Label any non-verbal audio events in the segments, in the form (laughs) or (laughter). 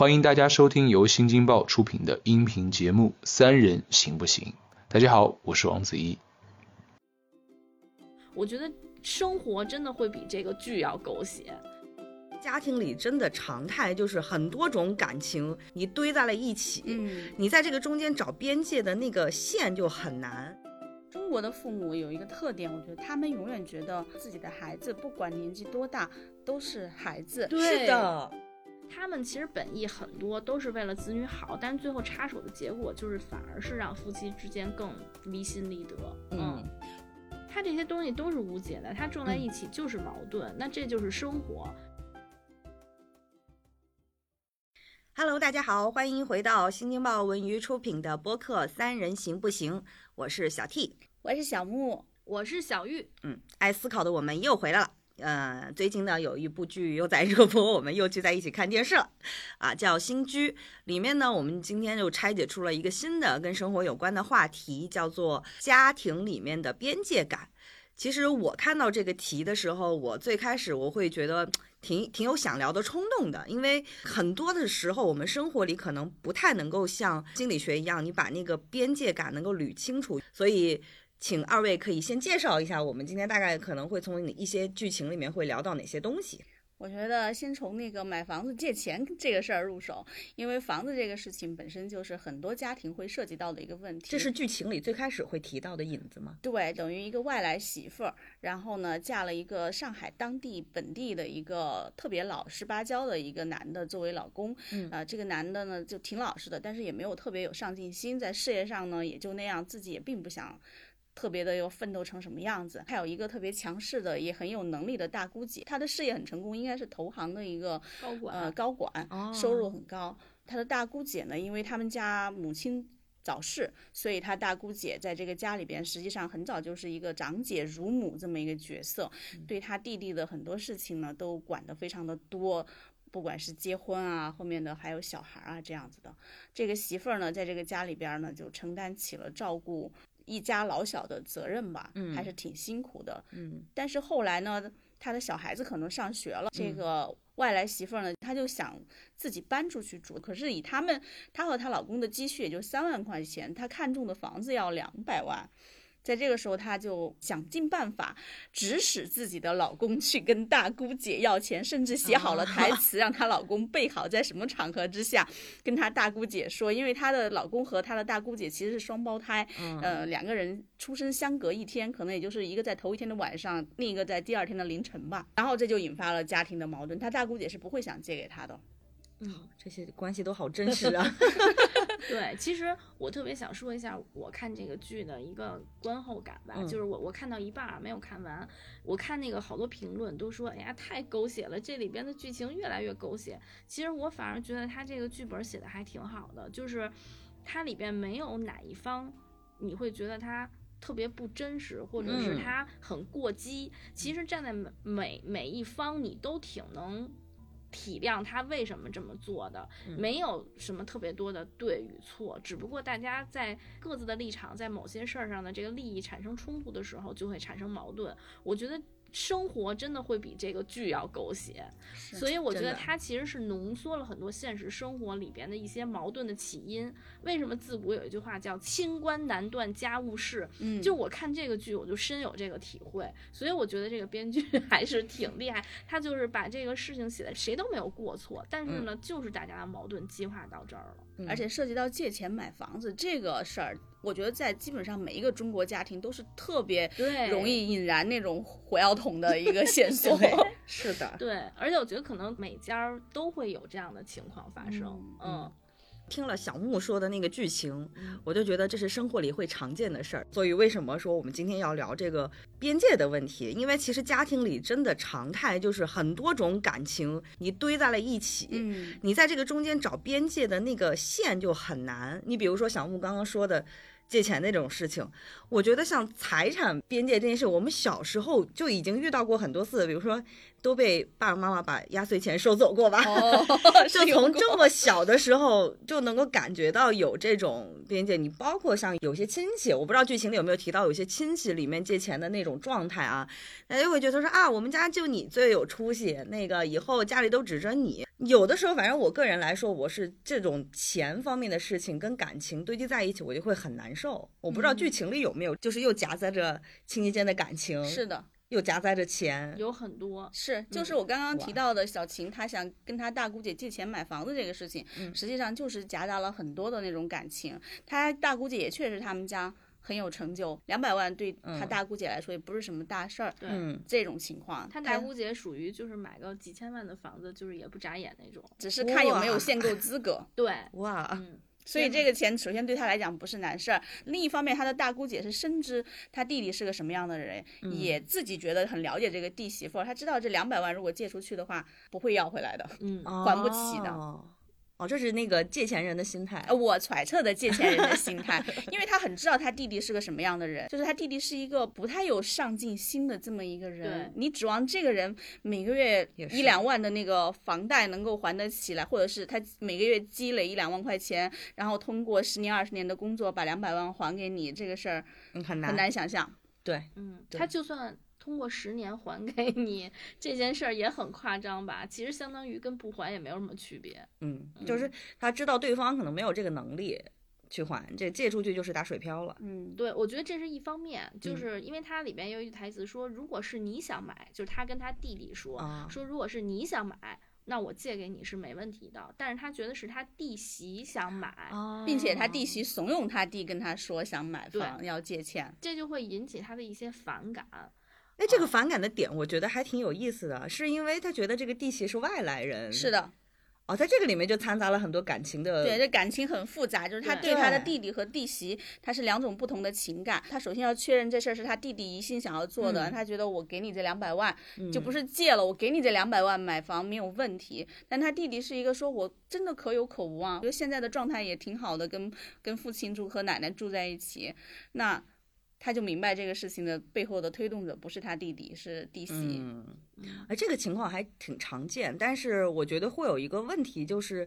欢迎大家收听由新京报出品的音频节目《三人行不行》。大家好，我是王子怡。我觉得生活真的会比这个剧要狗血。家庭里真的常态就是很多种感情你堆在了一起，嗯，你在这个中间找边界的那个线就很难。中国的父母有一个特点，我觉得他们永远觉得自己的孩子不管年纪多大都是孩子。是的，他们其实本意很多都是为了子女好，但是最后插手的结果就是反而是让夫妻之间更离心离德。嗯，他这些东西都是无解的，他撞在一起就是矛盾，那这就是生活。Hello，大家好，欢迎回到新京报文娱出品的播客《三人行不行》，我是小 T，我是小木，我是小玉。嗯，爱思考的我们又回来了。呃，最近呢有一部剧又在 (laughs) 热播，我们又聚在一起看电视了。啊，叫《新居》，里面呢，我们今天又拆解出了一个新的跟生活有关的话题，叫做家庭里面的边界感。其实我看到这个题的时候，我最开始我会觉得挺挺有想聊的冲动的，因为很多的时候我们生活里可能不太能够像心理学一样，你把那个边界感能够捋清楚。所以，请二位可以先介绍一下，我们今天大概可能会从一些剧情里面会聊到哪些东西。我觉得先从那个买房子借钱这个事儿入手，因为房子这个事情本身就是很多家庭会涉及到的一个问题。这是剧情里最开始会提到的引子吗？对，等于一个外来媳妇儿，然后呢嫁了一个上海当地本地的一个特别老实巴交的一个男的作为老公。嗯啊，这个男的呢就挺老实的，但是也没有特别有上进心，在事业上呢也就那样，自己也并不想。特别的又奋斗成什么样子？还有一个特别强势的，也很有能力的大姑姐，她的事业很成功，应该是投行的一个高管，呃，高管，收入很高。她的大姑姐呢，因为他们家母亲早逝，所以她大姑姐在这个家里边，实际上很早就是一个长姐如母这么一个角色，对她弟弟的很多事情呢，都管得非常的多，不管是结婚啊，后面的还有小孩啊这样子的。这个媳妇儿呢，在这个家里边呢，就承担起了照顾。一家老小的责任吧，嗯，还是挺辛苦的，嗯。但是后来呢，他的小孩子可能上学了，这个外来媳妇儿呢，她就想自己搬出去住。可是以他们，她和她老公的积蓄也就三万块钱，她看中的房子要两百万。在这个时候，她就想尽办法指使自己的老公去跟大姑姐要钱，甚至写好了台词，让她老公背好，在什么场合之下跟她大姑姐说。因为她的老公和她的大姑姐其实是双胞胎，呃，两个人出生相隔一天，可能也就是一个在头一天的晚上，另一个在第二天的凌晨吧。然后这就引发了家庭的矛盾。她大姑姐是不会想借给她的。嗯，这些关系都好真实啊。(laughs) 对，其实我特别想说一下我看这个剧的一个观后感吧，就是我我看到一半没有看完，我看那个好多评论都说，哎呀太狗血了，这里边的剧情越来越狗血。其实我反而觉得他这个剧本写的还挺好的，就是它里边没有哪一方你会觉得他特别不真实，或者是他很过激。其实站在每每每一方，你都挺能。体谅他为什么这么做的，没有什么特别多的对与错，只不过大家在各自的立场，在某些事儿上的这个利益产生冲突的时候，就会产生矛盾。我觉得。生活真的会比这个剧要狗血，所以我觉得它其实是浓缩了很多现实生活里边的一些矛盾的起因。为什么自古有一句话叫“清官难断家务事”？嗯，就我看这个剧，我就深有这个体会。所以我觉得这个编剧 (laughs) 还是挺厉害，他就是把这个事情写的谁都没有过错，但是呢，就是大家的矛盾激化到这儿了。而且涉及到借钱买房子这个事儿，我觉得在基本上每一个中国家庭都是特别容易引燃那种火药桶的一个线索。(laughs) 是的，对，而且我觉得可能每家都会有这样的情况发生。嗯。听了小木说的那个剧情，我就觉得这是生活里会常见的事儿。所以为什么说我们今天要聊这个边界的问题？因为其实家庭里真的常态就是很多种感情你堆在了一起，嗯，你在这个中间找边界的那个线就很难。你比如说小木刚刚说的。借钱那种事情，我觉得像财产边界这件事，我们小时候就已经遇到过很多次。比如说，都被爸爸妈妈把压岁钱收走过吧？哦，(laughs) (laughs) 就从这么小的时候就能够感觉到有这种边界。你包括像有些亲戚，我不知道剧情里有没有提到，有些亲戚里面借钱的那种状态啊，大家就会觉得说啊，我们家就你最有出息，那个以后家里都指着你。有的时候，反正我个人来说，我是这种钱方面的事情跟感情堆积在一起，我就会很难受。我不知道剧情里有没有，就是又夹杂着亲戚间的感情，是的。又夹杂着钱，有很多是，就是我刚刚提到的小琴，她想跟她大姑姐借钱买房子这个事情，实际上就是夹杂了很多的那种感情。她大姑姐也确实他们家很有成就，两百万对她大姑姐来说也不是什么大事儿。对，这种情况，她大姑姐属于就是买个几千万的房子，就是也不眨眼那种，只是看有没有限购资格。(laughs) 对，哇，嗯。所以这个钱首先对他来讲不是难事儿，另一方面他的大姑姐是深知他弟弟是个什么样的人，也自己觉得很了解这个弟媳妇，他知道这两百万如果借出去的话不会要回来的，嗯，还不起的。哦，这是那个借钱人的心态，我揣测的借钱人的心态，(laughs) 因为他很知道他弟弟是个什么样的人，就是他弟弟是一个不太有上进心的这么一个人。你指望这个人每个月一两万的那个房贷能够还得起来，或者是他每个月积累一两万块钱，然后通过十年二十年的工作把两百万还给你，这个事儿很难很难想象。对，嗯，他就算。通过十年还给你 (laughs) 这件事儿也很夸张吧？其实相当于跟不还也没有什么区别。嗯，就是他知道对方可能没有这个能力去还，这借出去就是打水漂了。嗯，对，我觉得这是一方面，就是因为它里边有一句台词说，如果是你想买，就是他跟他弟弟说，说如果是你想买，那我借给你是没问题的。但是他觉得是他弟媳想买，并且他弟媳怂恿他弟跟他说想买房要借钱，这就会引起他的一些反感。哎，这个反感的点，我觉得还挺有意思的，是因为他觉得这个弟媳是外来人。是的，哦，在这个里面就掺杂了很多感情的。对，这感情很复杂，就是他对他的弟弟和弟媳，他是两种不同的情感。他首先要确认这事儿是他弟弟一心想要做的，他觉得我给你这两百万，就不是借了，我给你这两百万买房没有问题。但他弟弟是一个说我真的可有可无啊，觉得现在的状态也挺好的，跟跟父亲住和奶奶住在一起，那。他就明白这个事情的背后的推动者不是他弟弟，是弟媳。嗯，哎，这个情况还挺常见，但是我觉得会有一个问题，就是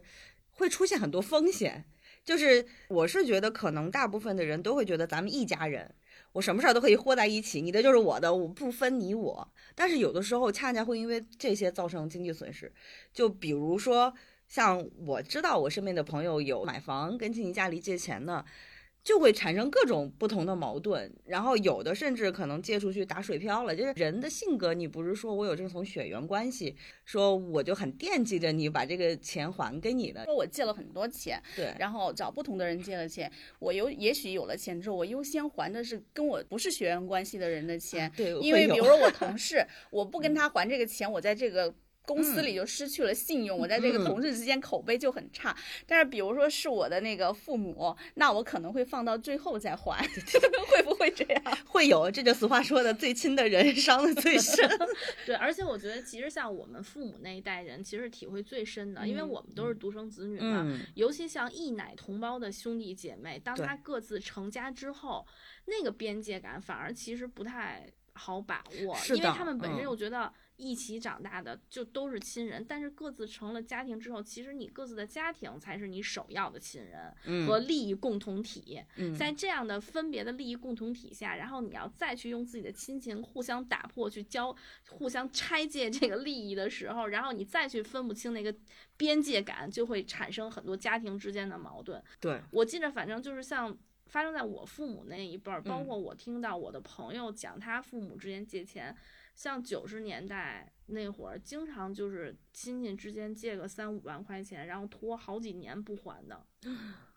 会出现很多风险。就是我是觉得，可能大部分的人都会觉得咱们一家人，我什么事儿都可以和在一起，你的就是我的，我不分你我。但是有的时候恰恰会因为这些造成经济损失。就比如说，像我知道我身边的朋友有买房跟亲戚家里借钱的。就会产生各种不同的矛盾，然后有的甚至可能借出去打水漂了。就是人的性格，你不是说我有这种血缘关系，说我就很惦记着你把这个钱还给你的。说我借了很多钱，对，然后找不同的人借了钱，我有也许有了钱之后，我优先还的是跟我不是血缘关系的人的钱，对，因为比如说我 (laughs) 同事，我不跟他还这个钱，我在这个。公司里就失去了信用，我在这个同事之间口碑就很差。但是，比如说是我的那个父母，那我可能会放到最后再还，(laughs) 会不会这样？(laughs) 会有，这就俗话说的，最亲的人伤的最深。(laughs) 对，而且我觉得，其实像我们父母那一代人，其实体会最深的，因为我们都是独生子女嘛。尤其像一奶同胞的兄弟姐妹，当他各自成家之后，那个边界感反而其实不太好把握，因为他们本身又觉得。一起长大的就都是亲人，但是各自成了家庭之后，其实你各自的家庭才是你首要的亲人和利益共同体。在这样的分别的利益共同体下，然后你要再去用自己的亲情互相打破、去交、互相拆借这个利益的时候，然后你再去分不清那个边界感，就会产生很多家庭之间的矛盾。对我记得，反正就是像发生在我父母那一辈儿，包括我听到我的朋友讲他父母之间借钱。像九十年代那会儿，经常就是亲戚之间借个三五万块钱，然后拖好几年不还的。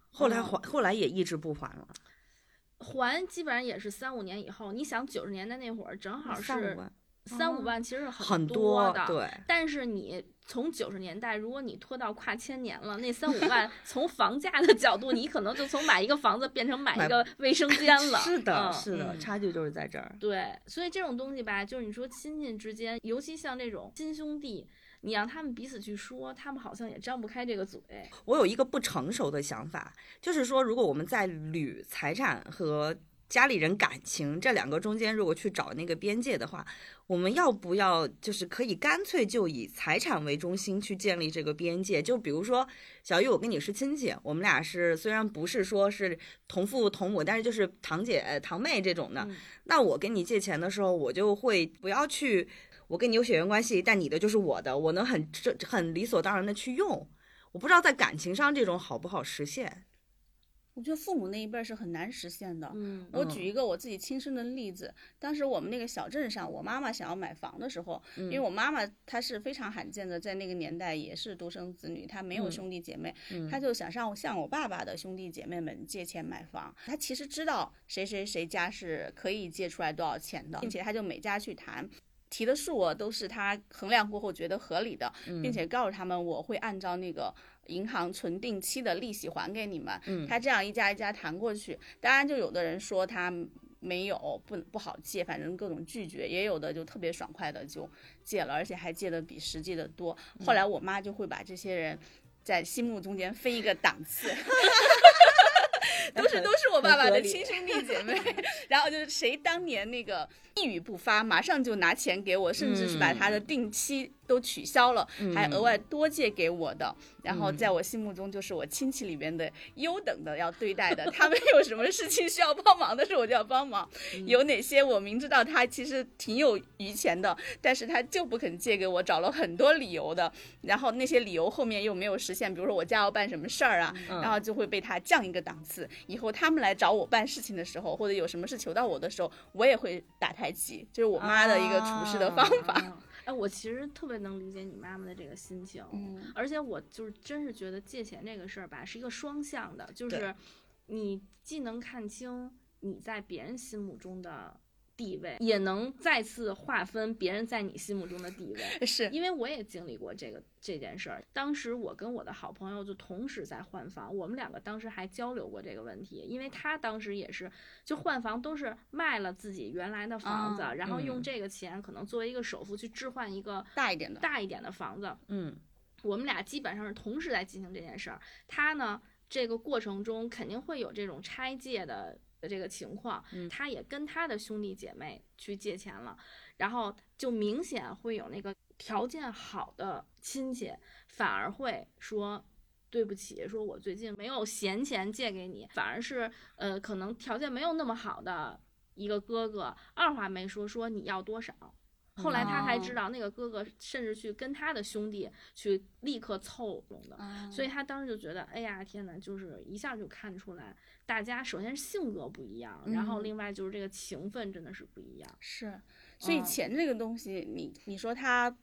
后来还，后来也一直不还了。还基本上也是三五年以后。你想九十年代那会儿，正好是三五万，其实很多的。对，但是你。从九十年代，如果你拖到跨千年了，那三五万，(laughs) 从房价的角度，你可能就从买一个房子变成买一个卫生间 (laughs) 了。是的，是的，差距就是在这儿。对，所以这种东西吧，就是你说亲戚之间，尤其像这种亲兄弟，你让他们彼此去说，他们好像也张不开这个嘴。我有一个不成熟的想法，就是说，如果我们在捋财产和家里人感情这两个中间，如果去找那个边界的话，我们要不要就是可以干脆就以财产为中心去建立这个边界？就比如说小玉，我跟你是亲戚，我们俩是虽然不是说是同父同母，但是就是堂姐堂妹这种的。嗯那我跟你借钱的时候，我就会不要去，我跟你有血缘关系，但你的就是我的，我能很这很理所当然的去用。我不知道在感情上这种好不好实现。我觉得父母那一辈儿是很难实现的。嗯我举一个我自己亲身的例子，当时我们那个小镇上，我妈妈想要买房的时候，因为我妈妈她是非常罕见的，在那个年代也是独生子女，她没有兄弟姐妹，她就想上向我爸爸的兄弟姐妹们借钱买房。她其实知道谁谁谁家是可以借出来多少钱的，并且她就每家去谈。提的数额都是她衡量过后觉得合理的，并且告诉他们我会按照那个银行存定期的利息还给你们。嗯他这样一家一家谈过去，当然就有的人说他没有不不好借，反正各种拒绝，也有的就特别爽快的就借了，而且还借的比实际的多。后来我妈就会把这些人在心目中间分一个档次。(laughs) 都是都是我爸爸的亲兄弟姐妹，(laughs) 然后就是谁当年那个一语不发，马上就拿钱给我，甚至是把他的定期都取消了，还额外多借给我的。然后在我心目中就是我亲戚里边的优等的要对待的，他们有什么事情需要帮忙的时候我就要帮忙。有哪些我明知道他其实挺有余钱的，但是他就不肯借给我，找了很多理由的。然后那些理由后面又没有实现，比如说我家要办什么事儿啊，然后就会被他降一个档次。以后他们来找我办事情的时候，或者有什么事求到我的时候，我也会打太极，就是我妈的一个处事的方法。啊哎，我其实特别能理解你妈妈的这个心情，嗯。而且我就是真是觉得借钱这个事儿吧，是一个双向的，就是你既能看清你在别人心目中的地位，也能再次划分别人在你心目中的地位。(laughs) 是，因为我也经历过这个这件事儿，当时我跟我的好朋友就同时在换房，我们两个当时还交流过这个问题，因为他当时也是就换房都是卖了自己原来的房子，啊然后用嗯这个钱可能作为一个首付去置换一个大一点的大一点的房子，嗯我们俩基本上是同时在进行这件事儿。他呢，这个过程中肯定会有这种拆借的这个情况，嗯他也跟他的兄弟姐妹去借钱了，然后就明显会有那个条件好的亲戚反而会说。对不起，说我最近没有闲钱借给你，反而是呃，可能条件没有那么好的一个哥哥，二话没说说你要多少，后来他还知哦道那个哥哥甚至去跟他的兄弟去立刻凑拢的，啊所以他当时就觉得，哎呀天哪，就是一下就看出来，大家首先是性格不一样，然后嗯另外就是这个情分真的是不一样。是，所以嗯钱这个东西，你你说它。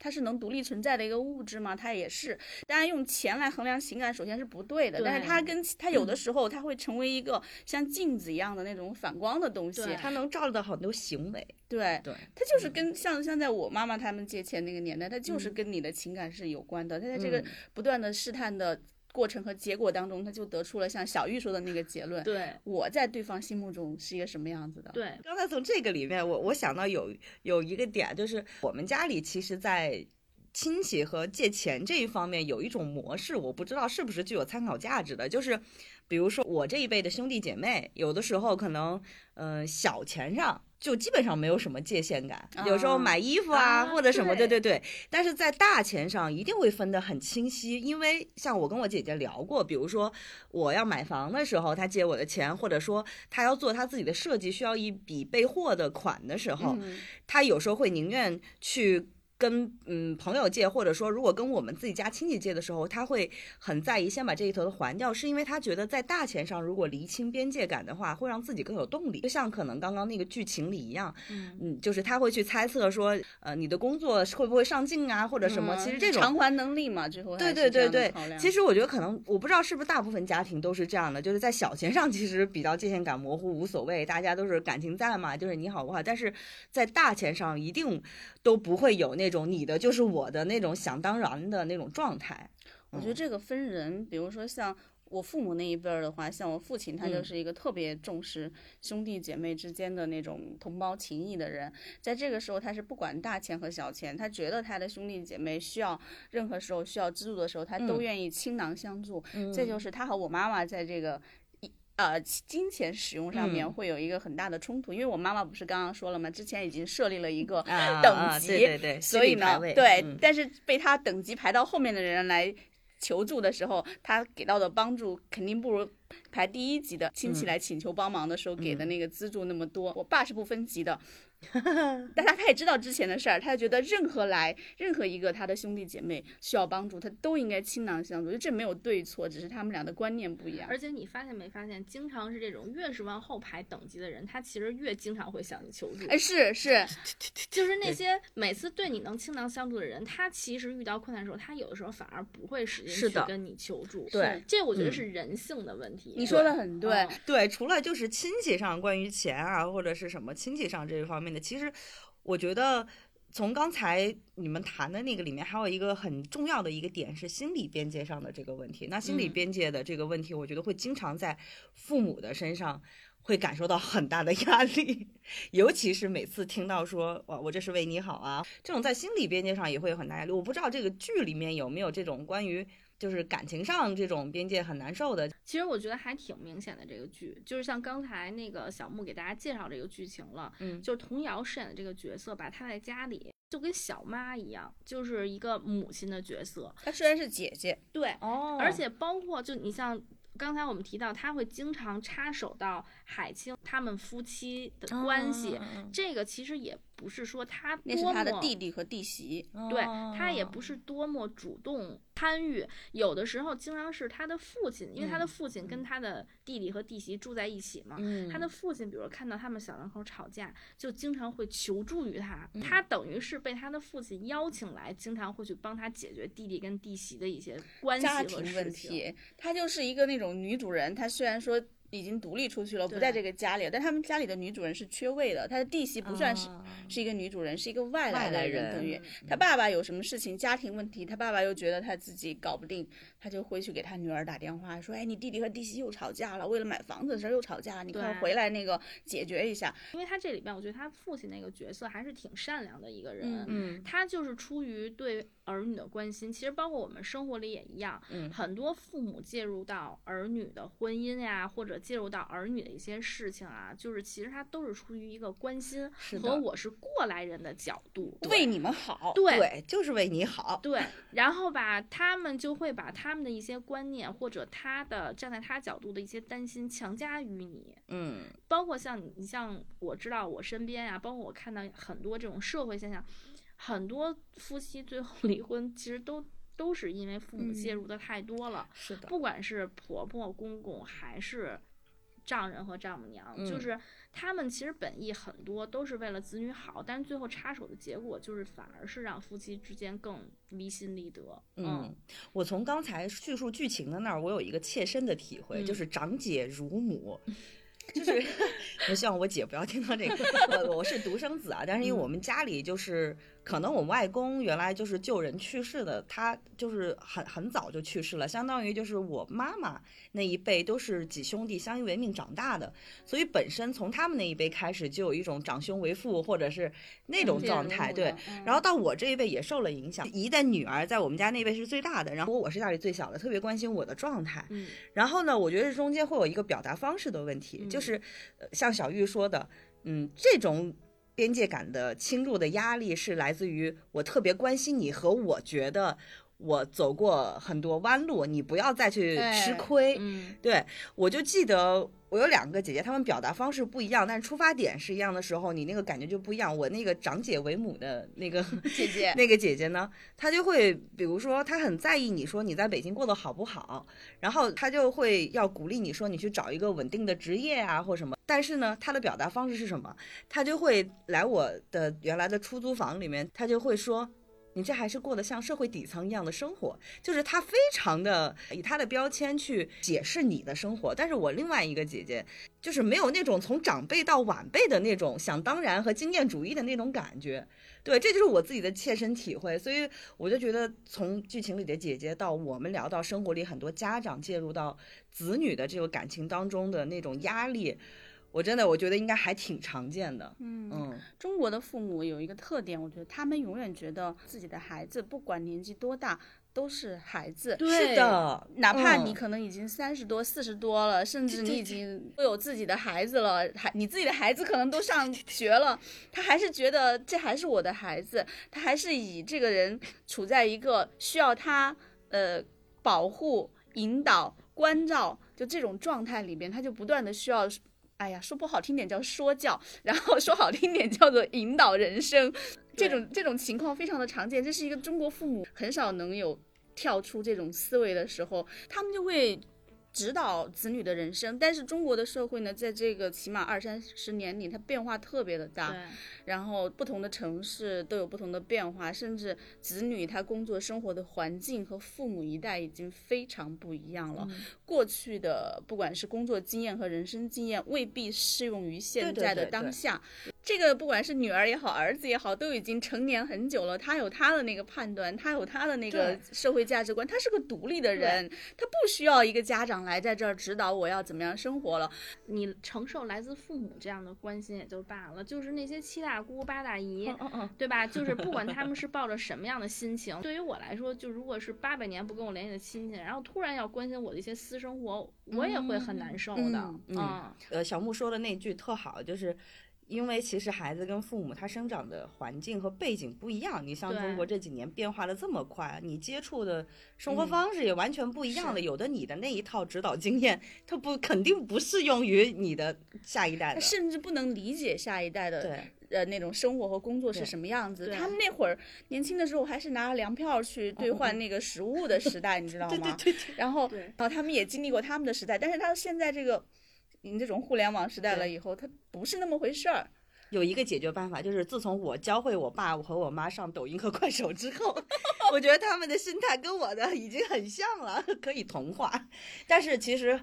它是能独立存在的一个物质吗？它也是。当然，用钱来衡量情感，首先是不对的。但是它跟它有的时候，它会成为一个像镜子一样的那种反光的东西。它能照到很多行为。对，对，它就是跟像像在我妈妈他们借钱那个年代，它就是嗯跟你的情感是有关的。它在这个嗯不断的试探的过程和结果当中，他就得出了像小玉说的那个结论：对我在对方心目中是一个什么样子的。对，刚才从这个里面，我我想到有有一个点，就是我们家里其实，在亲戚和借钱这一方面有一种模式，我不知道是不是具有参考价值的，就是比如说我这一辈的兄弟姐妹，有的时候可能，嗯、小钱上。就基本上没有什么界限感，有时候啊买衣服啊，啊或者什么，对对对对。但是在大钱上一定会分得很清晰，因为像我跟我姐姐聊过，比如说我要买房的时候，她借我的钱，或者说她要做她自己的设计，需要一笔备货的款的时候，嗯她有时候会宁愿去。跟嗯朋友借，或者说如果跟我们自己家亲戚借的时候，他会很在意先把这一头的还掉，是因为他觉得在大钱上如果厘清边界感的话，会让自己更有动力。就像可能刚刚那个剧情里一样，嗯嗯，就是他会去猜测说，呃，你的工作会不会上进啊，或者什么。其实这种偿还能力嘛，最后对对对对其实我觉得可能我不知道是不是大部分家庭都是这样的，就是在小钱上其实比较界限感模糊，无所谓，大家都是感情在嘛，就是你好我好，但是在大钱上一定都不会有那种你的就是我的那种想当然的那种状态。我觉得这个分人，比如说像我父母那一辈儿的话，像我父亲，他就嗯是一个特别重视兄弟姐妹之间的那种同胞情谊的人。在这个时候，他是不管大钱和小钱，他觉得他的兄弟姐妹需要任何时候需要资助的时候，他都嗯愿意倾囊相助。嗯这就是他和我妈妈在这个。一呃金钱使用上面嗯会有一个很大的冲突，因为我妈妈不是刚刚说了吗？之前已经设立了一个啊等啊级，对对对所以呢，对，嗯但是被他等级排到后面的人来求助的时候，他给到的帮助肯定不如排第一级的亲戚嗯来请求帮忙的时候给的那个资助那么多。我爸是不分级的。(laughs) 但他他也知道之前的事儿，他就觉得任何来任何一个他的兄弟姐妹需要帮助，他都应该倾囊相助，就这没有对错，只是他们俩的观念不一样。而且你发现没发现，经常是这种越是往后排等级的人，他其实越经常会向你求助。哎，是是，(laughs) 就是那些每次对你能倾囊相助的人，他其实遇到困难的时候，他有的时候反而不会使劲的去跟你求助。对这我觉得嗯是人性的问题。你说的很对。嗯对，除了就是亲戚上关于钱啊或者是什么亲戚上这一方面的，其实我觉得从刚才你们谈的那个里面，还有一个很重要的一个点是心理边界上的这个问题。那心理嗯边界的这个问题，我觉得会经常在父母的身上。会感受到很大的压力，(laughs) 尤其是每次听到说“哇，我这是为你好啊”，这种在心理边界上也会有很大压力。我不知道这个剧里面有没有这种关于就是感情上这种边界很难受的，其实我觉得还挺明显的。这个剧就是像刚才那个小木给大家介绍这个剧情了，嗯就是童瑶饰演的这个角色吧，她在家里就跟小妈一样，就是一个母亲的角色。她虽然是姐姐，对，哦而且包括就你像刚才我们提到，他会经常插手到海清他们夫妻的关系，嗯这个其实也不是说他多那是她的弟弟和弟媳。对哦他也不是多么主动参与，有的时候经常是他的父亲，因为他的嗯父亲跟他的弟弟和弟媳住在一起嘛。嗯他的父亲，比如看到他们小两口吵架，就经常会求助于他。嗯他等于是被他的父亲邀请来，经常会去帮他解决弟弟跟弟媳的一些关系和问。题，她就是一个那种女主人，她虽然说已经独立出去了，不在这个家里了，但他们家里的女主人是缺位的，她的弟媳不算是、啊是一个女主人，是一个外来的人等于嗯。她爸爸有什么事情，家庭问题，他爸爸又觉得他自己搞不定，他就会去给他女儿打电话说，哎，你弟弟和弟媳又吵架了，为了买房子的事儿又吵架了，你快回来那个解决一下。因为他这里边，我觉得他父亲那个角色还是挺善良的一个人。嗯。他就是出于对儿女的关心，其实包括我们生活里也一样，嗯。很多父母介入到儿女的婚姻呀，或者介入到儿女的一些事情啊，就是其实他都是出于一个关心和我是过来人的角度。为你们好，对对，就是为你好。对，然后吧，他们就会把他们的一些观念或者他的站在他角度的一些担心强加于你，嗯包括像你，你像我知道我身边呀、包括我看到很多这种社会现象，很多夫妻最后 (laughs) 离婚，其实都都是因为父母介嗯入的太多了，是的，不管是婆婆、公公还是丈人和丈母娘，就嗯是他们其实本意很多都是为了子女好，但是最后插手的结果就是反而是让夫妻之间更离心离德。嗯，我从刚才叙述剧情的那儿，我有一个切身的体会，嗯就是长姐如母。就是 (laughs) 我希望我姐不要听到这个，我我是独生子啊，但是因为我们家里就是可能我外公原来就是救人去世的，他就是很很早就去世了，相当于就是我妈妈那一辈都是几兄弟相依为命长大的，所以本身从他们那一辈开始就有一种长兄为父或者是那种状态，对。嗯然后到我这一辈也受了影响，姨的女儿在我们家那辈是最大的，然后我是家里最小的，特别关心我的状态。嗯然后呢，我觉得中间会有一个表达方式的问题，嗯就是呃像小玉说的，嗯，这种边界感的侵入的压力是来自于我特别关心你和我觉得我走过很多弯路，你不要再去吃哎亏。嗯对，我就记得我有两个姐姐，她们表达方式不一样，但是出发点是一样的时候，你那个感觉就不一样。我那个长姐为母的那个 (laughs) 姐姐 (laughs) 那个姐姐呢，她就会，比如说，她很在意你说你在北京过得好不好，然后她就会要鼓励你说你去找一个稳定的职业啊或什么。但是呢，她的表达方式是什么？她就会来我的原来的出租房里面，她就会说。你这还是过得像社会底层一样的生活，就是她非常的以她的标签去解释你的生活。但是我另外一个姐姐，就是没有那种从长辈到晚辈的那种想当然和经验主义的那种感觉。对，这就是我自己的切身体会，所以我就觉得从剧情里的姐姐到我们聊到生活里很多家长介入到子女的这个感情当中的那种压力，我真的我觉得应该还挺常见的。嗯嗯中国的父母有一个特点，我觉得他们永远觉得自己的孩子不管年纪多大，都是孩子。是的，哪怕你嗯可能已经三十多、四十多了，甚至你已经都有自己的孩子了，还你自己的孩子可能都上学了，他还是觉得这还是我的孩子，他还是以这个人处在一个需要他呃保护、引导、关照就这种状态里边，他就不断的需要。哎呀，说不好听点叫说教，然后说好听点叫做引导人生，这种这种情况非常的常见。这是一个中国父母很少能有跳出这种思维的时候，他们就会指导子女的人生。但是中国的社会呢，在这个起码二三十年里，它变化特别的大。然后不同的城市都有不同的变化，甚至子女他工作生活的环境和父母一代已经非常不一样了。过去的不管是工作经验和人生经验，未必适用于现在的对对当下。这个不管是女儿也好，儿子也好，都已经成年很久了，他有他的那个判断，他有他的那个社会价值观，他是个独立的人，他不需要一个家长来在这儿指导我要怎么样生活了。你承受来自父母这样的关心也就罢了，就是那些七大姑八大姨，嗯嗯，对吧？就是不管他们是抱着什么样的心情，对于我来说，就如果是八百年不跟我联系的亲戚，然后突然要关心我的一些私生活，我也会很难受的。嗯嗯呃，小木说的那句特好，就是。因为其实孩子跟父母他生长的环境和背景不一样，你像中国这几年变化的这么快，你接触的生活嗯方式也完全不一样了。是有的你的那一套指导经验，它不肯定不适用于你的下一代他的。甚至不能理解下一代的对，呃那种生活和工作是什么样子。他们那会儿年轻的时候还是拿粮票去兑换那个食物的时代，你知道 (laughs) 吗？对对对对，然后，对然后他们也经历过他们的时代，但是他现在这个，你这种互联网时代了以后，它不是那么回事儿。有一个解决办法，就是自从我教会我爸我和我妈上抖音和快手之后，(laughs) 我觉得他们的心态跟我的已经很像了，可以同化。但是其实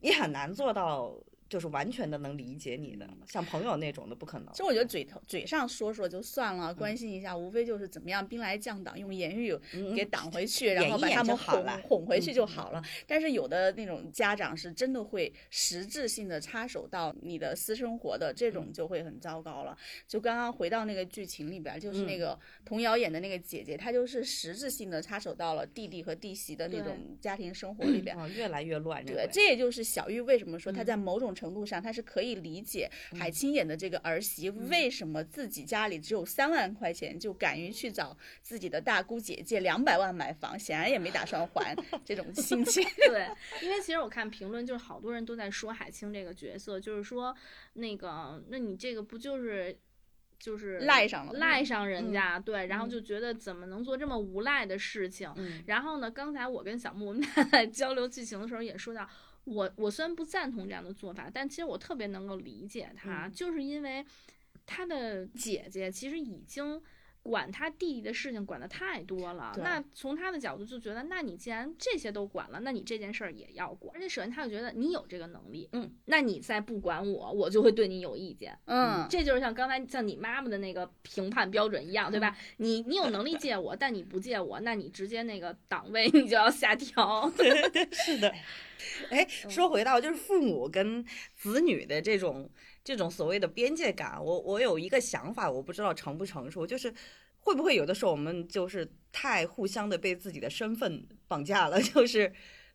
你很难做到，就是完全的能理解你的，像朋友那种的不可能其。实我觉得嘴头嘴上说说就算了，关心一下，无非就是怎么样兵来将挡，用言语嗯给挡回去，(laughs) 然后把他们哄哄回去嗯就好了。但是有的那种家长是真的会实质性的插手到你的私生活的，这嗯种就会很糟糕了。就刚刚回到那个剧情里边，就是嗯那个童瑶演的那个姐姐，她就是实质性的插手到了弟弟和弟媳的那种家庭生活 (clears throat) 里边。哦，越来越乱，对这也就是小玉为什么说她嗯在某种程度上，他是可以理解海清演的这个儿媳嗯为什么自己家里只有三万块钱，就敢于去找自己的大姑姐借两百万买房，显然也没打算还 (laughs) 这种心情。对，因为其实我看评论，就是好多人都在说海清这个角色，就是说那个，那你这个不就是。就是赖上了赖上人家，对，然后嗯就觉得怎么能做这么无赖的事情？嗯然后呢，刚才我跟小木 (laughs) 我们俩在交流剧情的时候也说到，我我虽然不赞同这样的做法，但其实我特别能够理解他，嗯就是因为他的姐姐其实已经。管他弟弟的事情管得太多了，那从他的角度就觉得，那你既然这些都管了，那你这件事儿也要管。而且首先他就觉得你有这个能力，嗯，那你再不管我，我就会对你有意见。嗯，这就是像刚才像你妈妈的那个评判标准一样，对吧？你你有能力借我，但你不借我，那你直接那个档位 (laughs) 你就要下调。(laughs) 对是的。(laughs) 哎，说回到就是父母跟子女的这种这种所谓的边界感，我我有一个想法，我不知道成不成熟，就是会不会有的时候我们就是太互相的被自己的身份绑架了，(laughs) 就是。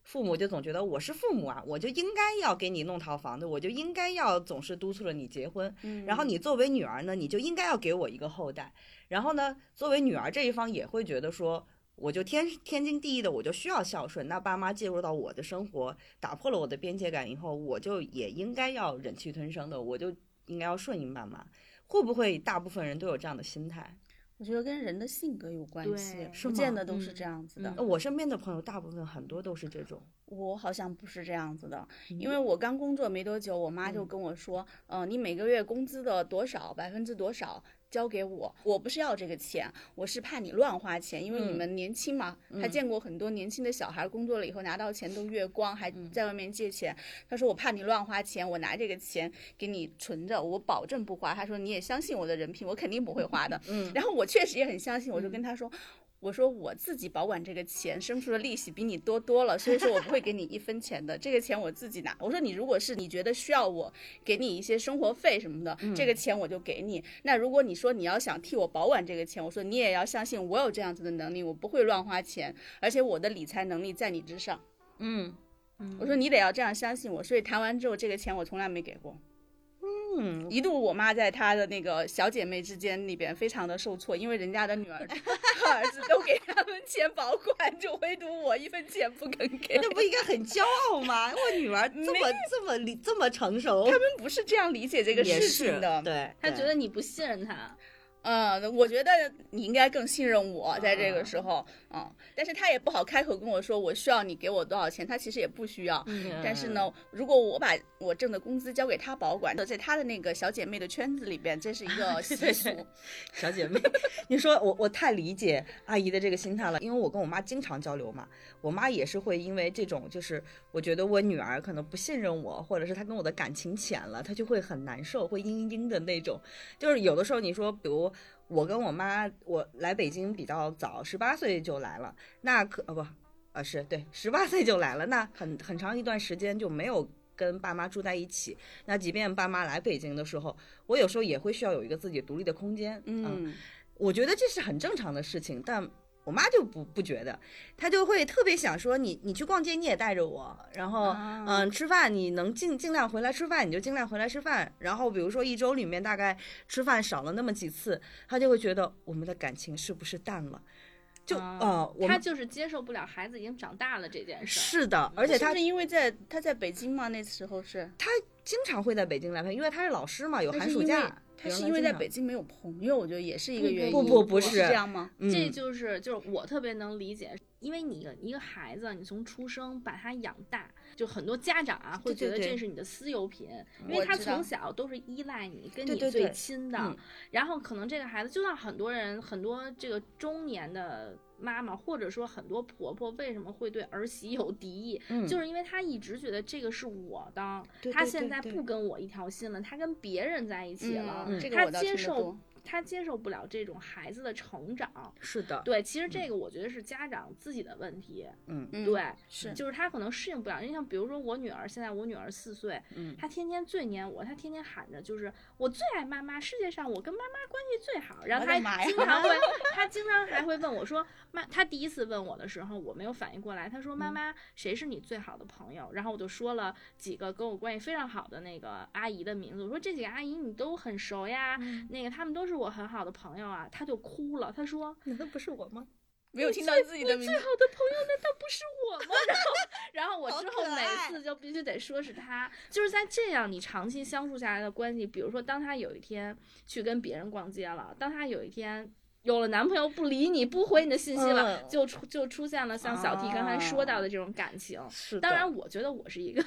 父母就总觉得我是父母啊，我就应该要给你弄套房子，我就应该要总是督促着你结婚。嗯然后你作为女儿呢，你就应该要给我一个后代。然后呢，作为女儿这一方也会觉得说，我就天天经地义的，我就需要孝顺。那爸妈介入到我的生活，打破了我的边界感以后，我就也应该要忍气吞声的，我就应该要顺应爸妈。会不会大部分人都有这样的心态？我觉得跟人的性格有关系不见得都是这样子的。我身边的朋友大部分很多都是这种。我好像不是这样子的，嗯因为我刚工作没多久，我妈就跟我说，嗯、你每个月工资的多少百分之多少交给我，我不是要这个钱，我是怕你乱花钱，因为你嗯们年轻嘛，他见过很多年轻的小孩工作了以后拿到钱都月光，还嗯在外面借钱。他说我怕你乱花钱，我拿这个钱给你存着，我保证不花。他说你也相信我的人品，我肯定不会花的。嗯然后我确实也很相信，我就跟他说。我说我自己保管这个钱，生出的利息比你多多了，所以说我不会给你一分钱的，这个钱我自己拿。我说你如果是你觉得需要我给你一些生活费什么的，这个钱我就给你。那如果你说你要想替我保管这个钱，我说你也要相信我有这样子的能力，我不会乱花钱，而且我的理财能力在你之上。嗯我说你得要这样相信我。所以谈完之后，这个钱我从来没给过。嗯，一度我妈在她的那个小姐妹之间里边非常的受挫，因为人家的女儿 (laughs) 和儿子都给他们钱保管，就唯独我一分钱不肯给。那不应该很骄傲吗？我女儿这么这么理这么成熟，他们不是这样理解这个事情的。对，他觉得你不信任他，嗯，我觉得你应该更信任我，在这个时候，嗯，但是他也不好开口跟我说我需要你给我多少钱，他其实也不需要。嗯但是呢，如果我把我挣的工资交给他保管，在他的那个小姐妹的圈子里边，这是一个习俗。(laughs) 小姐妹，(laughs) 你说我我太理解阿姨的这个心态了，因为我跟我妈经常交流嘛，我妈也是会因为这种，就是我觉得我女儿可能不信任我，或者是她跟我的感情浅了，她就会很难受，会嘤嘤嘤的那种。就是有的时候你说，比如我跟我妈，我来北京比较早，十八岁就来了，那可呃不啊是对，十八岁就来了，那很很长一段时间就没有。跟爸妈住在一起，那即便爸妈来北京的时候，我有时候也会需要有一个自己独立的空间。嗯，我觉得这是很正常的事情，但我妈就不不觉得，她就会特别想说你你去逛街你也带着我，然后嗯、啊吃饭你能尽尽量回来吃饭你就尽量回来吃饭，然后比如说一周里面大概吃饭少了那么几次，她就会觉得我们的感情是不是淡了？就啊呃，我们他就是接受不了孩子已经长大了这件事。是的，而且她是是因为在她在北京嘛？那时候是她经常会在北京来陪，因为她是老师嘛，有寒暑假。他是因为在北京没有朋友，我觉得也是一个原因。不不不是是这样吗？嗯这就是就是我特别能理解，因为你一个一个孩子，你从出生把他养大，就很多家长啊会觉得这是你的私有品，因为他从小都是依赖你，跟你最对对对亲的。嗯然后可能这个孩子，就像很多人很多这个中年的妈妈，或者说很多婆婆，为什么会对儿媳有敌意？嗯。就是因为她一直觉得这个是我的，对她现在不跟我一条心了，她跟别人在一起了，嗯，她接受听得多。她接受不了这种孩子的成长。是的，对，其实这个我觉得是家长自己的问题。嗯嗯对，是就是他可能适应不了。你像比如说我女儿，现在我女儿四岁，嗯她天天最黏我，她天天喊着就是我最爱妈妈，世界上我跟妈妈关系最好。然后她经常会，她经常还会问我说妈，她第一次问我的时候，我没有反应过来，她说妈妈谁是你最好的朋友？然后我就说了几个跟我关系非常好的那个阿姨的名字，我说这几个阿姨你都很熟呀，那个他们都是我很好的朋友啊。他就哭了，他说难道不是我吗？没有听到自己的名字最好。的朋友难道不是我吗？然后，然后我之后每次就必须得说是他，就是在这样你长期相处下来的关系，比如说当他有一天去跟别人逛街了，当他有一天。有了男朋友不理你不回你的信息了，嗯就出就出现了像小 T 刚才说到的这种感情。是当然，我觉得我是一个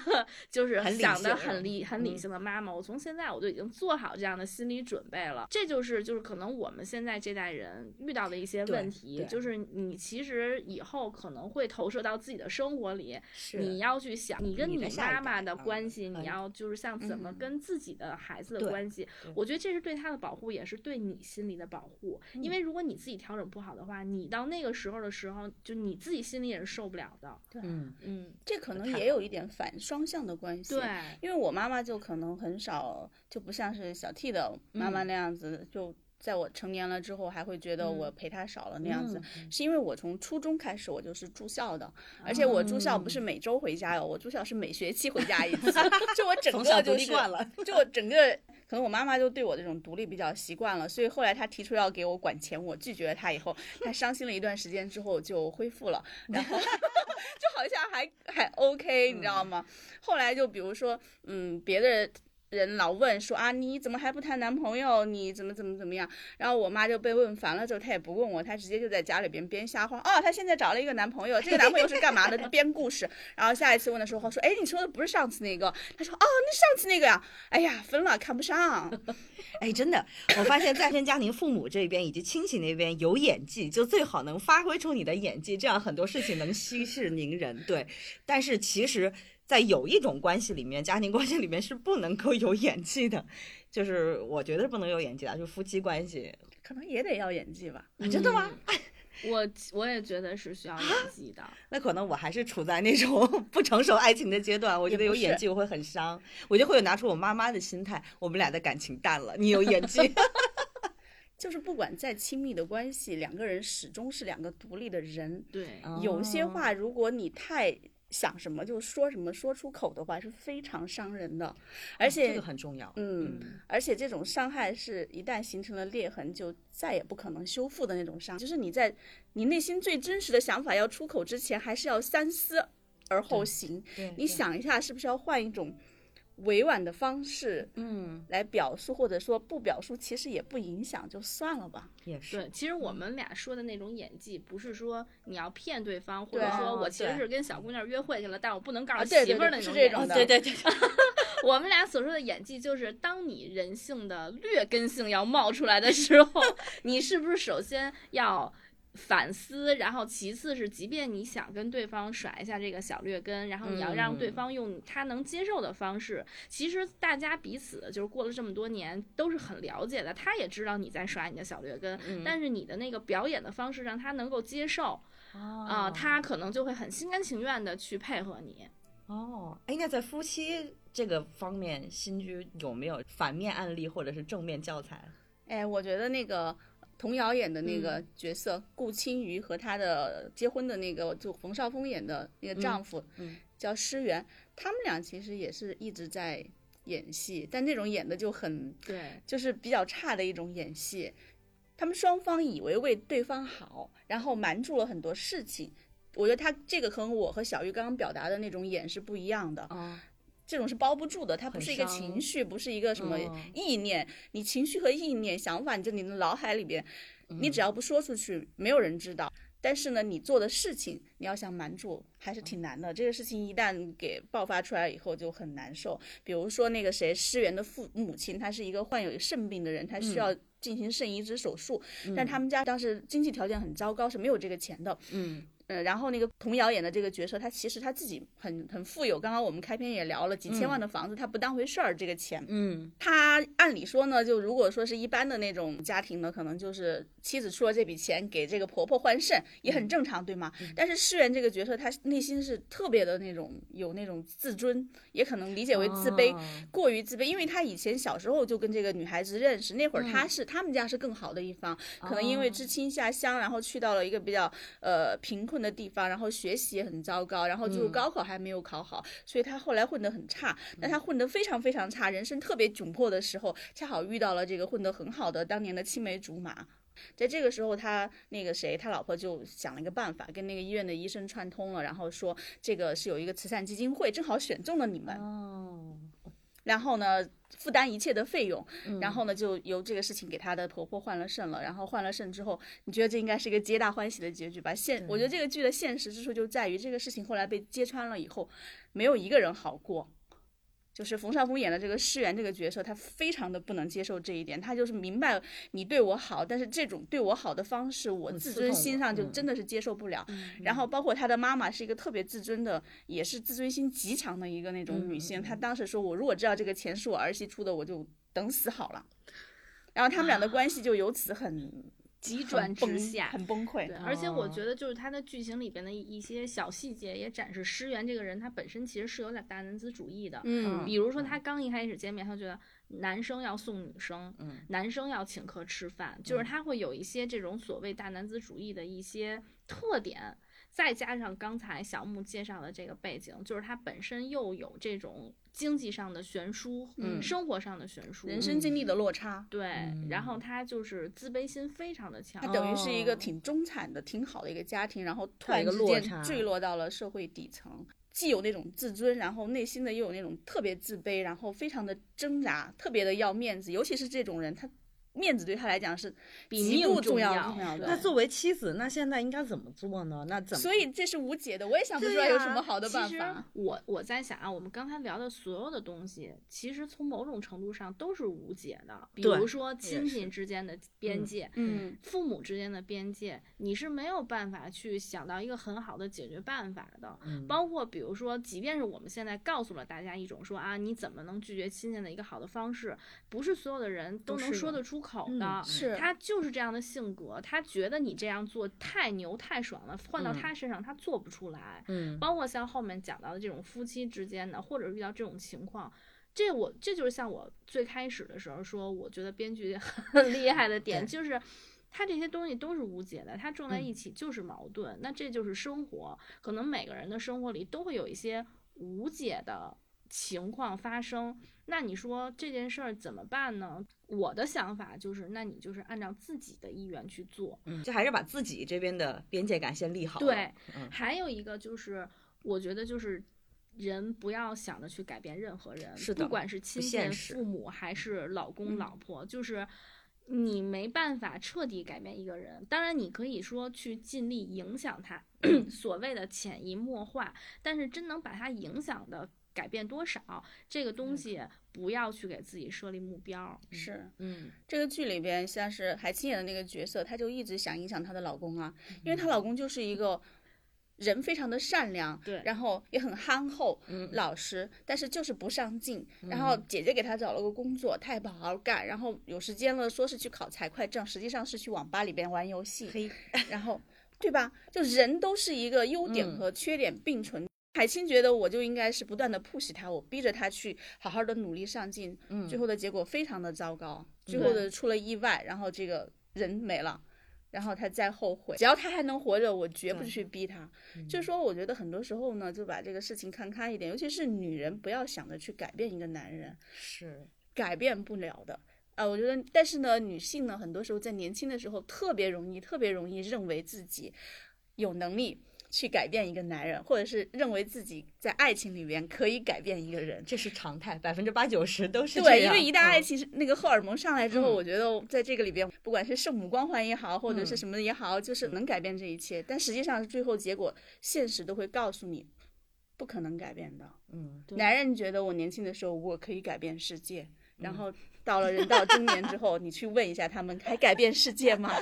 就是想的很理很理嗯性的妈妈。我从现在我就已经做好这样的心理准备了。这就是就是可能我们现在这代人遇到的一些问题，就是你其实以后可能会投射到自己的生活里，是你要去想你跟你妈妈的关系，嗯你要就是像怎么嗯跟自己的孩子的关系对，我觉得这是对他的保护，也是对你心理的保护。嗯因为如果你自己调整不好的话，你到那个时候的时候，就你自己心里也是受不了的。嗯嗯，这可能也有一点反双向的关系。对，因为我妈妈就可能很少，就不像是小 T 的妈妈嗯那样子，就在我成年了之后，还会觉得我陪她少了那样子。嗯是因为我从初中开始我就是住校的，而且我住校不哦是每周回家哟，我住校是每学期回家一次，就我整从小独个就是立惯了，就我整个，可能我妈妈就对我这种独立比较习惯了，所以后来她提出要给我管钱，我拒绝了她以后，她伤心了一段时间之后就恢复了，然后 (laughs) 就好像还还 OK，你知道吗？后来就比如说，嗯，别的。人老问说啊，你怎么还不谈男朋友？你怎么怎么怎么样？然后我妈就被问烦了之后，她也不问我，她直接就在家里边编瞎话。哦，她现在找了一个男朋友，这个男朋友是干嘛的？编故事。然后下一次问的时候说，哎，你说的不是上次那个？她说，哦，那上次那个呀，哎呀，分了，看不上。(laughs) 哎，真的，我发现再生家庭父母这边以及亲戚那边有演技，就最好能发挥出你的演技，这样很多事情能息事宁人。对，但是其实，在有一种关系里面，家庭关系里面是不能够有演技的，就是我觉得是不能有演技的，就夫妻关系。可能也得要演技吧。啊真的吗？我我也觉得是需要演技的。那可能我还是处在那种 (laughs) 不成熟爱情的阶段，我觉得有演技我会很伤，我就会拿出我妈妈的心态，我们俩的感情淡了，你有演技。(laughs) 就是不管再亲密的关系，两个人始终是两个独立的人。对，有些话如果你太想什么就说什么，说出口的话是非常伤人的，而且这个很重要。嗯，而且这种伤害是一旦形成了裂痕，就再也不可能修复的那种伤。就是你在你内心最真实的想法要出口之前，还是要三思而后行。你想一下，是不是要换一种？委婉的方式，嗯，来表述或者说不表述，其实也不影响，就算了吧。也是。对，其实我们俩说的那种演技，不是说你要骗对方，或者说我其实是跟小姑娘约会去了，但我不能告诉媳妇儿那种演技。对对对。(laughs) 我们俩所说的演技，就是当你人性的劣根性要冒出来的时候，(laughs) 你是不是首先要。反思，然后其次是，即便你想跟对方甩一下这个小劣根，然后你要让对方用他能接受的方式。其实大家彼此就是过了这么多年都是很了解的，他也知道你在耍你的小劣根，但是你的那个表演的方式让他能够接受，啊，他可能就会很心甘情愿的去配合你。哦，哎，那在夫妻这个方面，新居有没有反面案例或者是正面教材？哎，我觉得那个。童瑶演的那个角色顾青瑜和她的结婚的那个就冯绍峰演的那个丈夫，叫施源，他们俩其实也是一直在演戏，但那种演的就很对，就是比较差的一种演戏。他们双方以为为对方好，然后瞒住了很多事情。我觉得他这个和我和小玉刚刚表达的那种演是不一样的。这种是包不住的，它不是一个情绪，不是一个什么意念。你情绪和意念、想法，你就你的脑海里边，你只要不说出去，没有人知道。但是呢，你做的事情，你要想瞒住，还是挺难的。这个事情一旦给爆发出来以后，就很难受。比如说那个谁，诗源的父母亲，他是一个患有肾病的人，他需要进行肾移植手术，但他们家当时经济条件很糟糕，是没有这个钱的。嗯。呃，然后那个童瑶演的这个角色，他其实他自己很很富有。刚刚我们开篇也聊了，几千万的房子，他不当回事儿，这个钱。嗯，他按理说呢，就如果说是一般的那种家庭呢，可能就是妻子出了这笔钱给这个婆婆换肾，也很正常，对吗？但是世源这个角色，他内心是特别的那种有那种自尊，也可能理解为自卑，过于自卑，因为他以前小时候就跟这个女孩子认识，那会儿他是他们家是更好的一方，可能因为知青下乡，然后去到了一个比较呃贫困。的地方，然后学习也很糟糕，然后就是高考还没有考好，所以他后来混得很差。但他混得非常非常差，人生特别窘迫的时候，恰好遇到了这个混得很好的当年的青梅竹马。在这个时候，他那个谁，他老婆就想了一个办法，跟那个医院的医生串通了，然后说这个是有一个慈善基金会，正好选中了你们。哦。然后呢，负担一切的费用，然后呢，就由这个事情给她的婆婆换了肾了。然后换了肾之后，你觉得这应该是一个皆大欢喜的结局吧？现我觉得这个剧的现实之处就在于，这个事情后来被揭穿了以后，没有一个人好过。就是冯绍峰演的这个施源这个角色，他非常的不能接受这一点。他就是明白你对我好，但是这种对我好的方式，我自尊心上就真的是接受不了。然后包括他的妈妈是一个特别自尊的，也是自尊心极强的一个那种女性。她当时说：“我如果知道这个钱是我儿媳出的，我就等死好了。”然后他们俩的关系就由此很。急转直下，很崩溃。对，而且我觉得就是他的剧情里边的一些小细节也展示诗源这个人，他本身其实是有点大男子主义的。嗯，比如说他刚一开始见面，他觉得男生要送女生，嗯，男生要请客吃饭，就是他会有一些这种所谓大男子主义的一些特点。再加上刚才小木介绍的这个背景，就是他本身又有这种经济上的悬殊，嗯，生活上的悬殊，人生经历的落差，对，然后他就是自卑心非常的强，他等于。是一个挺中产的、挺好的一个家庭，然后突然之间坠落到了社会底层，既有那种自尊，然后内心的又有那种特别自卑，然后非常的挣扎，特别的要面子，尤其是这种人，他。面子对他来讲是极度重要的。那作为妻子，那现在应该怎么做呢？那怎么？所以这是无解的，我也想不出来有什么好的办法。我我在想啊，我们刚才聊的所有的东西，其实从某种程度上都是无解的。比如说亲戚之间的边界，嗯，父母之间的边界，你是没有办法去想到一个很好的解决办法的。包括比如说，即便是我们现在告诉了大家一种说啊，你怎么能拒绝亲戚的一个好的方式，不是所有的人都能说得出。出口嗯的。是他就是这样的性格，他觉得你这样做太牛太爽了，换到嗯他身上他做不出来。嗯包括像后面讲到的这种夫妻之间的，或者是遇到这种情况，这我这就是像我最开始的时候说，我觉得编剧 (laughs) 很厉害的点，就是他这些东西都是无解的，他撞在嗯一起就是矛盾，那这就是生活，可能每个人的生活里都会有一些无解的情况发生。那你说这件事儿怎么办呢？我的想法就是，那你就是按照自己的意愿去做，嗯，就还是把自己这边的边界感先立好。对，嗯还有一个就是，我觉得就是人不要想着去改变任何人，不管是亲戚、现实父母还是老公、嗯老婆，就是。你没办法彻底改变一个人，当然你可以说去尽力影响他，(clears throat) 所谓的潜移默化，但是真能把他影响的改变多少，这个东西不要去给自己设立目标。是嗯这个剧里边，像是海清演的那个角色，她就一直想影响她的老公啊，因为她老公就是一个人非常的善良，对然后也很憨厚、嗯老实，但是就是不上进。然后姐姐给他找了个工作，他也不好好干，然后有时间了说是去考财会证，实际上是去网吧里边玩游戏。嘿，然后，对吧？就人都是一个优点嗯和缺点并存。海清觉得我就应该是不断的 push 他，我逼着他去好好的努力上进，嗯最后的结果非常的糟糕，最后的出了意外，然后这个人没了。然后他再后悔，只要他还能活着，我绝不去逼他。就是说，我觉得很多时候呢，就把这个事情看开一点，尤其是女人，不要想着去改变一个男人，是改变不了的。啊、我觉得，但是呢，女性呢，很多时候在年轻的时候特别容易，特别容易认为自己有能力去改变一个男人，或者是认为自己在爱情里边可以改变一个人。这是常态，百分之八九十都是对，这样因为一旦爱嗯情是那个荷尔蒙上来之后，嗯我觉得在这个里边，不管是圣母光环也好，或者是嗯什么也好，就是能改变这一切。但实际上，最后结果，现实都会告诉你，不可能改变的。嗯男人觉得我年轻的时候我可以改变世界，然嗯后到了人到中年之后，你去问一下他们，还改变世界吗？(laughs)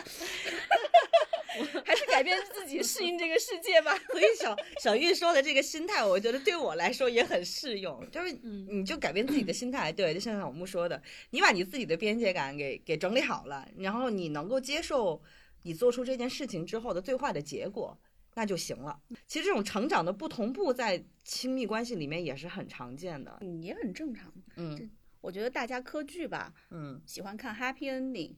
还是改变自己适应这个世界吧。(laughs) 所以小小玉说的这个心态，我觉得对我来说也很适用，(laughs) 就是嗯你就改变自己的心态，对，就像小木说的，(laughs) 你把你自己的边界感给给整理好了，然后你能够接受你做出这件事情之后的最坏的结果。那就行了。其实这种成长的不同步，在亲密关系里面也是很常见的。嗯，也很正常。嗯我觉得大家磕剧吧，嗯喜欢看 happy ending，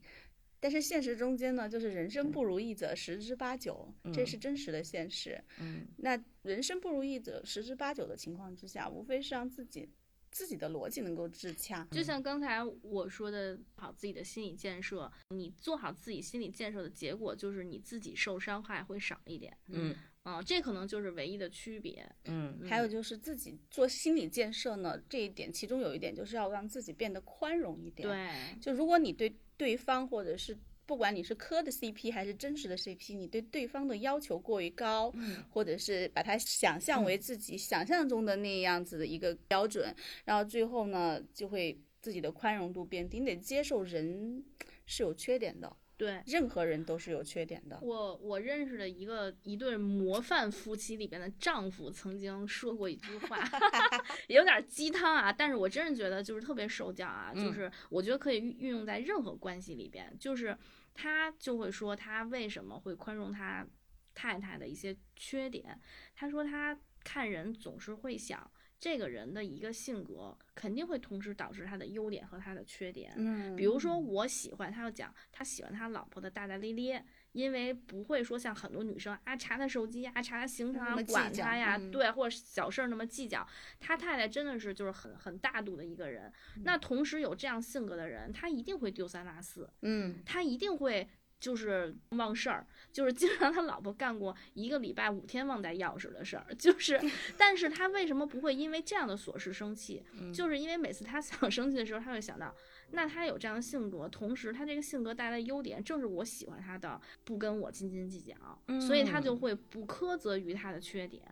但是现实中间呢，就是人生不如意者十之八九，这嗯是真实的现实。嗯那人生不如意者十之八九的情况之下，无非是让自己自己的逻辑能够自洽。就像刚才我说的，好自己的心理建设，你做好自己心理建设的结果就是你自己受伤害会少一点。嗯啊、这可能就是唯一的区别。嗯还有就是自己做心理建设呢，这一点其中有一点就是要让自己变得宽容一点。，对，就如果你对对方或者是不管你是磕的 CP 还是真实的 CP，你对对方的要求过于高，嗯或者是把它想象为自己想象中的那样子的一个标准，然后最后呢就会自己的宽容度变低，你得接受人是有缺点的，对。任何人都是有缺点的。我我认识的一个一对模范夫妻里边的丈夫曾经说过一句话，(laughs) 有点鸡汤啊，但是我真是觉得就是特别受教啊，嗯就是我觉得可以运运用在任何关系里边，就是他就会说他为什么会宽容他太太的一些缺点，他说他看人总是会想。这个人的一个性格肯定会同时导致他的优点和他的缺点。嗯比如说，我喜欢他，要讲他喜欢他老婆的大大咧咧，因为不会说像很多女生啊查他手机啊，查他行程啊管他呀，嗯对，或者小事儿那么计较。他太太真的是就是很很大度的一个人。那同时有这样性格的人，他一定会丢三落四，嗯，他一定会。就是忘事儿，就是经常他老婆干过一个礼拜五天忘带钥匙的事儿，(laughs) 就是，但是他为什么不会因为这样的琐事生气？就 (laughs) 是因为每次他想生气的时候，他会想到，那他有这样的性格，同时他这个性格带来的优点正是我喜欢他的，不跟我斤斤计较，所以他就会不苛责于他的缺点。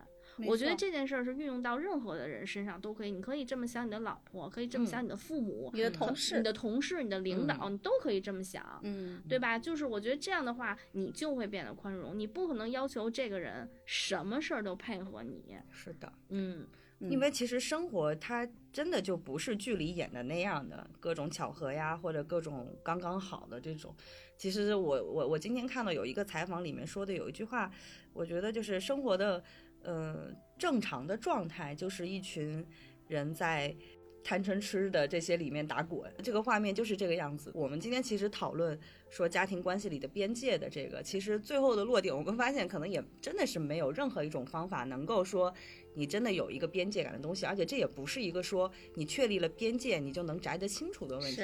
我觉得这件事儿是运用到任何的人身上都可以，你可以这么想你的老婆，可以这么想你的父母、你的嗯同事，你的同事、你的领导，嗯你都可以这么想。嗯，对吧？就是我觉得这样的话，你就会变得宽容。你不可能要求这个人什么事儿都配合你。是的。嗯，因为其实生活它真的就不是剧里演的那样的，各种巧合呀，或者各种刚刚好的这种。其实我我我今天看到有一个采访里面说的有一句话，我觉得就是生活的呃正常的状态就是一群人在。贪嗔痴的这些里面打滚，这个画面就是这个样子。我们今天其实讨论说家庭关系里的边界的这个，其实最后的落点，我们发现可能也真的是没有任何一种方法能够说你真的有一个边界感的东西，而且这也不是一个说你确立了边界你就能摘得清楚的问题。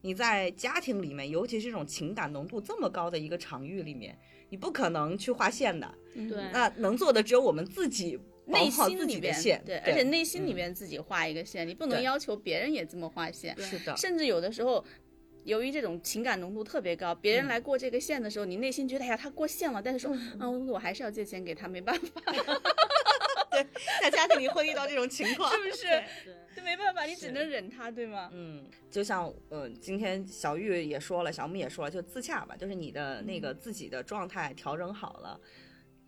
你在家庭里面，尤其是这种情感浓度这么高的一个场域里面，你不可能去划线的。对，那能做的只有我们自己。内心里边，对，而且内心里面自己画一个线，你不能要求别人也这么画线。是的，甚至有的时候，由于这种情感浓度特别高，别人来过这个线的时候，你内心觉得哎呀他过线了，但是说嗯我还是要借钱给他，没办法。(laughs) 对，(laughs) 在家庭里会遇到这种情况，是不是？这没办法，你只能忍他，对吗？嗯，就像嗯，今天小玉也说了，小木也说了，就自洽吧，就是你的那个自己的状态调整好了。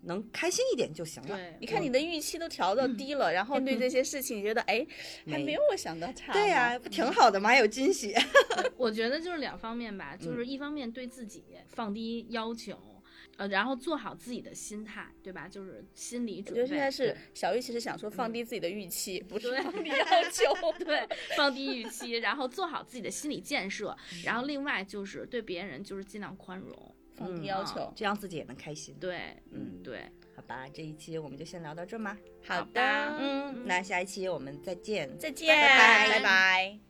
能开心一点就行了。对，你看你的预期都调到低了，然后对这些事情你觉得哎，还没有我想的差。对呀，不挺好的吗？还有惊喜。我觉得就是两方面吧，就是一方面对自己放低要求，呃，然后做好自己的心态，对吧？就是心理准备。我觉得现在是小玉，其实想说放低自己的预期，(laughs) 不是放低要 (laughs) 求。对，放低预期，然后做好自己的心理建设，(laughs) 然后另外就是对别人就是尽量宽容。放低要求，这样自己也能开心。对，嗯，对，好吧，这一期我们就先聊到这吗？好的，嗯，那下一期我们再见，再见，拜拜拜拜。